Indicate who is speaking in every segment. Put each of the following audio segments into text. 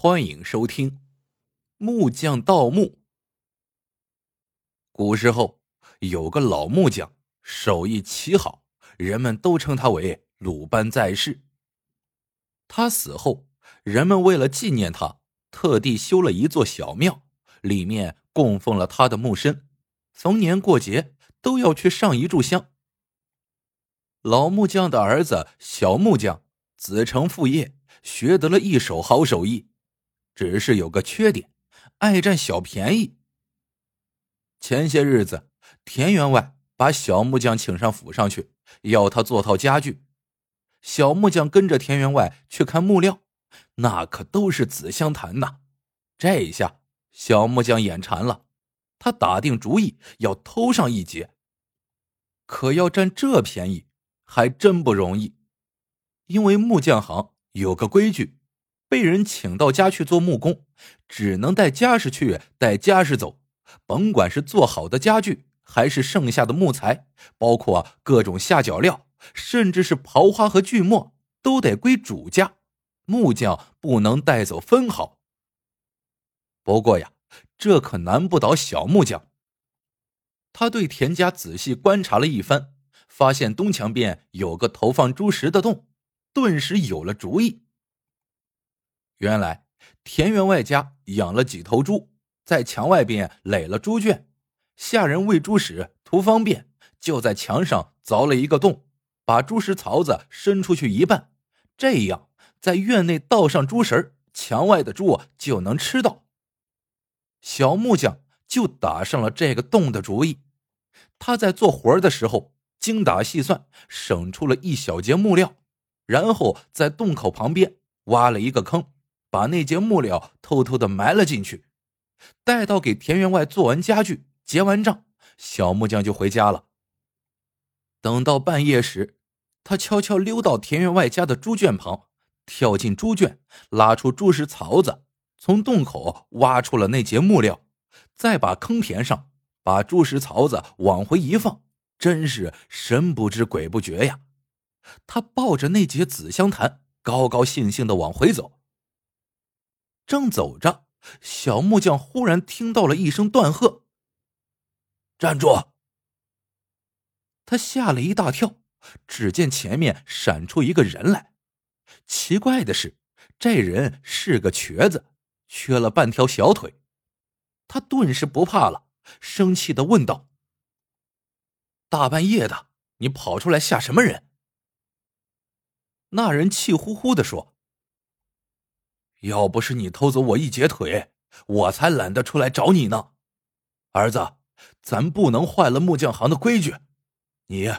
Speaker 1: 欢迎收听《木匠盗墓》。古时候有个老木匠，手艺奇好，人们都称他为鲁班在世。他死后，人们为了纪念他，特地修了一座小庙，里面供奉了他的木身，逢年过节都要去上一炷香。老木匠的儿子小木匠子承父业，学得了一手好手艺。只是有个缺点，爱占小便宜。前些日子，田员外把小木匠请上府上去，要他做套家具。小木匠跟着田员外去看木料，那可都是紫香檀呐。这一下，小木匠眼馋了，他打定主意要偷上一截。可要占这便宜，还真不容易，因为木匠行有个规矩。被人请到家去做木工，只能带家什去，带家什走。甭管是做好的家具，还是剩下的木材，包括各种下脚料，甚至是刨花和锯末，都得归主家。木匠不能带走分毫。不过呀，这可难不倒小木匠。他对田家仔细观察了一番，发现东墙边有个投放猪食的洞，顿时有了主意。原来田员外家养了几头猪，在墙外边垒了猪圈，下人喂猪时图方便，就在墙上凿了一个洞，把猪食槽子伸出去一半，这样在院内倒上猪食墙外的猪就能吃到。小木匠就打上了这个洞的主意，他在做活的时候精打细算，省出了一小节木料，然后在洞口旁边挖了一个坑。把那节木料偷偷的埋了进去，待到给田员外做完家具、结完账，小木匠就回家了。等到半夜时，他悄悄溜到田员外家的猪圈旁，跳进猪圈，拉出猪食槽子，从洞口挖出了那节木料，再把坑填上，把猪食槽子往回一放，真是神不知鬼不觉呀！他抱着那节紫香檀，高高兴兴的往回走。正走着，小木匠忽然听到了一声断喝：“
Speaker 2: 站住！”
Speaker 1: 他吓了一大跳，只见前面闪出一个人来。奇怪的是，这人是个瘸子，缺了半条小腿。他顿时不怕了，生气的问道：“大半夜的，你跑出来吓什么人？”那人气呼呼的说。要不是你偷走我一截腿，我才懒得出来找你呢。儿子，咱不能坏了木匠行的规矩。你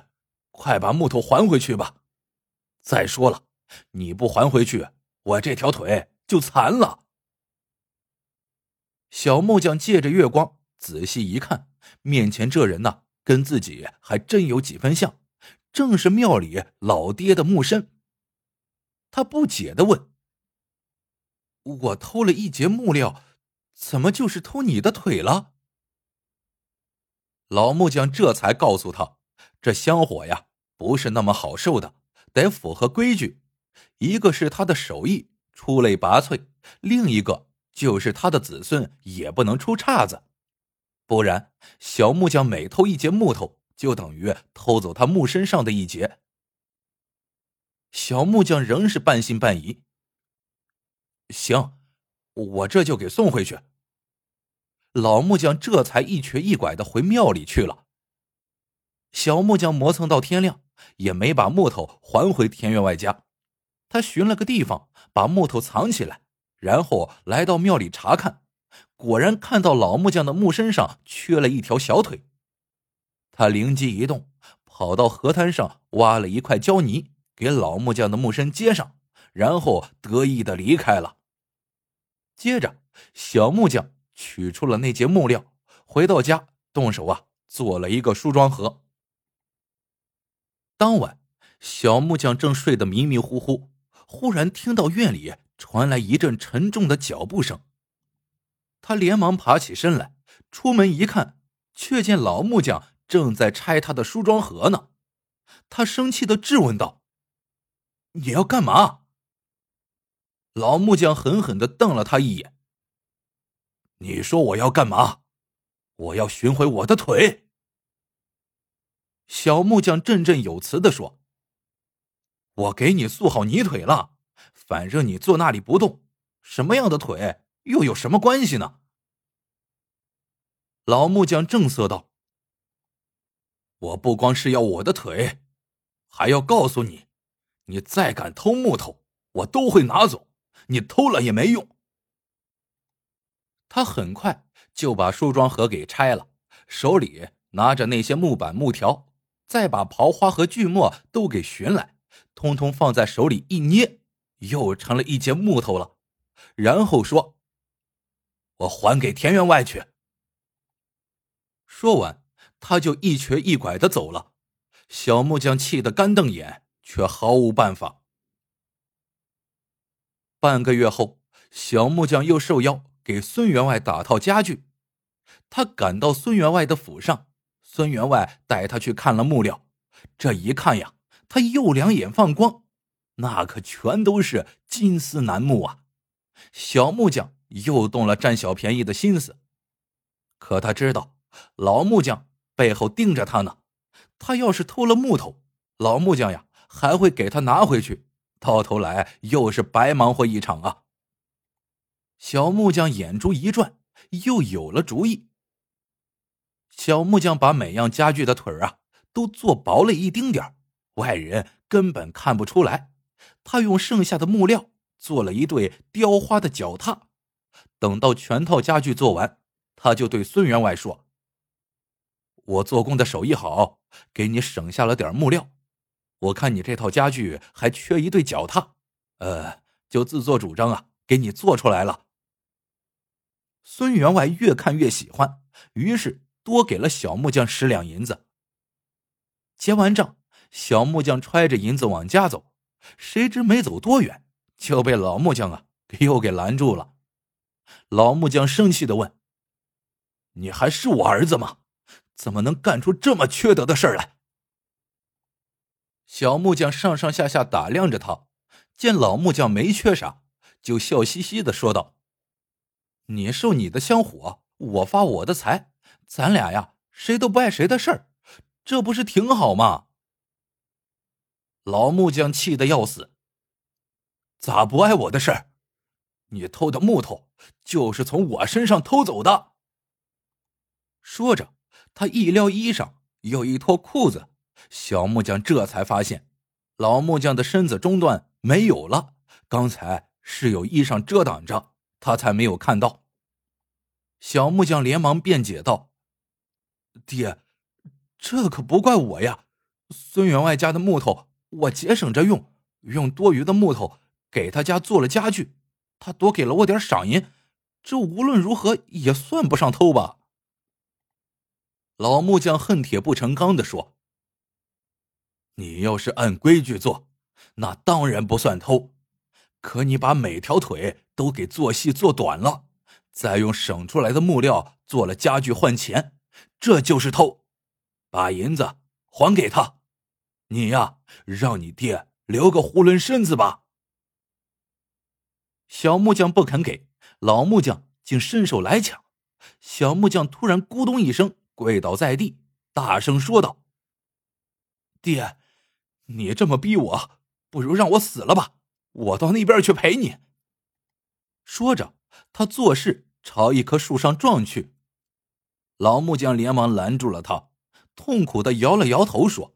Speaker 1: 快把木头还回去吧。再说了，你不还回去，我这条腿就残了。小木匠借着月光仔细一看，面前这人呐，跟自己还真有几分像，正是庙里老爹的木身。他不解的问。我偷了一截木料，怎么就是偷你的腿了？老木匠这才告诉他，这香火呀不是那么好受的，得符合规矩。一个是他的手艺出类拔萃，另一个就是他的子孙也不能出岔子，不然小木匠每偷一截木头，就等于偷走他木身上的一截。小木匠仍是半信半疑。行，我这就给送回去。老木匠这才一瘸一拐的回庙里去了。小木匠磨蹭到天亮，也没把木头还回田员外家。他寻了个地方把木头藏起来，然后来到庙里查看，果然看到老木匠的木身上缺了一条小腿。他灵机一动，跑到河滩上挖了一块胶泥，给老木匠的木身接上，然后得意的离开了。接着，小木匠取出了那节木料，回到家动手啊，做了一个梳妆盒。当晚，小木匠正睡得迷迷糊糊，忽然听到院里传来一阵沉重的脚步声。他连忙爬起身来，出门一看，却见老木匠正在拆他的梳妆盒呢。他生气的质问道：“你要干嘛？”老木匠狠狠的瞪了他一眼：“你说我要干嘛？我要寻回我的腿。”小木匠振振有词的说：“我给你塑好泥腿了，反正你坐那里不动，什么样的腿又有什么关系呢？”老木匠正色道：“我不光是要我的腿，还要告诉你，你再敢偷木头，我都会拿走。你偷了也没用。”他很快就把梳妆盒给拆了，手里拿着那些木板木条。再把刨花和锯末都给寻来，通通放在手里一捏，又成了一截木头了。然后说：“我还给田员外去。”说完，他就一瘸一拐的走了。小木匠气得干瞪眼，却毫无办法。半个月后，小木匠又受邀给孙员外打套家具。他赶到孙员外的府上。孙员外带他去看了木料，这一看呀，他又两眼放光，那可全都是金丝楠木啊！小木匠又动了占小便宜的心思，可他知道老木匠背后盯着他呢，他要是偷了木头，老木匠呀还会给他拿回去，到头来又是白忙活一场啊！小木匠眼珠一转，又有了主意。小木匠把每样家具的腿啊都做薄了一丁点，外人根本看不出来。他用剩下的木料做了一对雕花的脚踏。等到全套家具做完，他就对孙员外说：“我做工的手艺好，给你省下了点木料。我看你这套家具还缺一对脚踏，呃，就自作主张啊，给你做出来了。”孙员外越看越喜欢，于是。多给了小木匠十两银子。结完账，小木匠揣着银子往家走，谁知没走多远，就被老木匠啊又给拦住了。老木匠生气的问：“你还是我儿子吗？怎么能干出这么缺德的事来？”小木匠上上下下打量着他，见老木匠没缺啥，就笑嘻嘻的说道：“你受你的香火，我发我的财。”咱俩呀，谁都不碍谁的事儿，这不是挺好吗？老木匠气得要死。咋不碍我的事儿？你偷的木头就是从我身上偷走的。说着，他一撩衣裳，又一脱裤子，小木匠这才发现，老木匠的身子中段没有了。刚才是有衣裳遮挡着，他才没有看到。小木匠连忙辩解道。爹，这可不怪我呀！孙员外家的木头我节省着用，用多余的木头给他家做了家具，他多给了我点赏银，这无论如何也算不上偷吧？老木匠恨铁不成钢的说：“你要是按规矩做，那当然不算偷，可你把每条腿都给做细做短了，再用省出来的木料做了家具换钱。”这就是偷，把银子还给他，你呀，让你爹留个囫囵身子吧。小木匠不肯给，老木匠竟伸手来抢，小木匠突然咕咚一声跪倒在地，大声说道：“爹，你这么逼我，不如让我死了吧，我到那边去陪你。”说着，他作势朝一棵树上撞去。老木匠连忙拦住了他，痛苦的摇了摇头说：“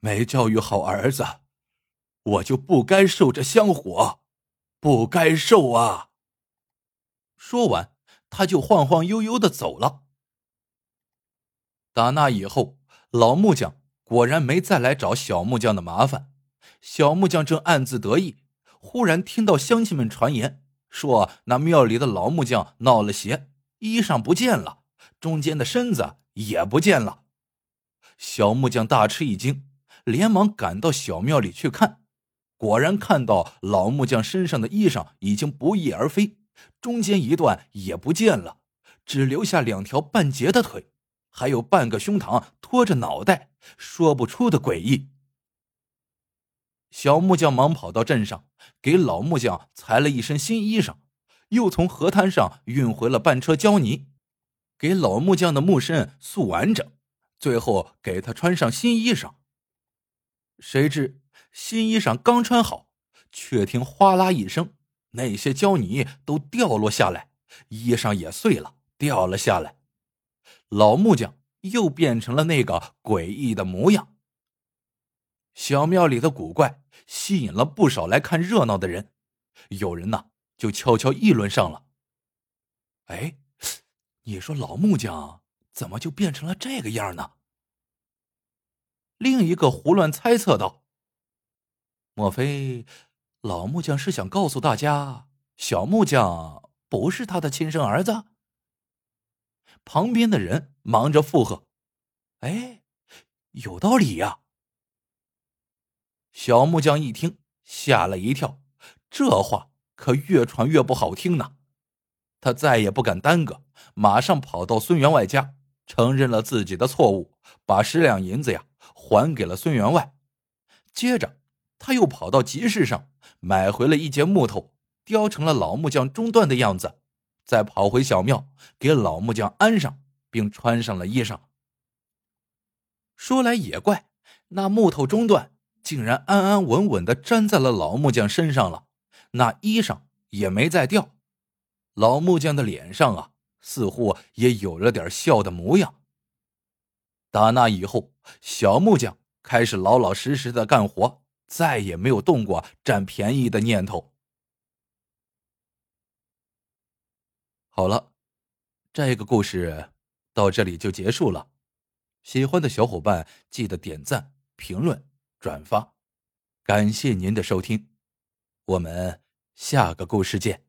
Speaker 1: 没教育好儿子，我就不该受这香火，不该受啊！”说完，他就晃晃悠悠的走了。打那以后，老木匠果然没再来找小木匠的麻烦。小木匠正暗自得意，忽然听到乡亲们传言，说那庙里的老木匠闹了邪。衣裳不见了，中间的身子也不见了。小木匠大吃一惊，连忙赶到小庙里去看，果然看到老木匠身上的衣裳已经不翼而飞，中间一段也不见了，只留下两条半截的腿，还有半个胸膛托着脑袋，说不出的诡异。小木匠忙跑到镇上，给老木匠裁了一身新衣裳，又从河滩上运回了半车胶泥，给老木匠的木身塑完整，最后给他穿上新衣裳。谁知新衣裳刚穿好，却听哗啦一声，那些胶泥都掉落下来，衣裳也碎了，掉了下来。老木匠又变成了那个诡异的模样。小庙里的古怪吸引了不少来看热闹的人，有人呢就悄悄议论上了：“哎，你说老木匠怎么就变成了这个样呢？”另一个胡乱猜测道：“莫非老木匠是想告诉大家，小木匠不是他的亲生儿子？”旁边的人忙着附和：“哎，有道理呀。”小木匠一听，吓了一跳，这话可越传越不好听呢。他再也不敢耽搁，马上跑到孙员外家，承认了自己的错误，把十两银子呀还给了孙员外。接着，他又跑到集市上买回了一截木头，雕成了老木匠中段的样子，再跑回小庙给老木匠安上，并穿上了衣裳。说来也怪，那木头中段。竟然安安稳稳的粘在了老木匠身上了，那衣裳也没再掉，老木匠的脸上啊，似乎也有了点笑的模样。打那以后，小木匠开始老老实实的干活，再也没有动过占便宜的念头。好了，这个故事到这里就结束了，喜欢的小伙伴记得点赞、评论。转发，感谢您的收听，我们下个故事见。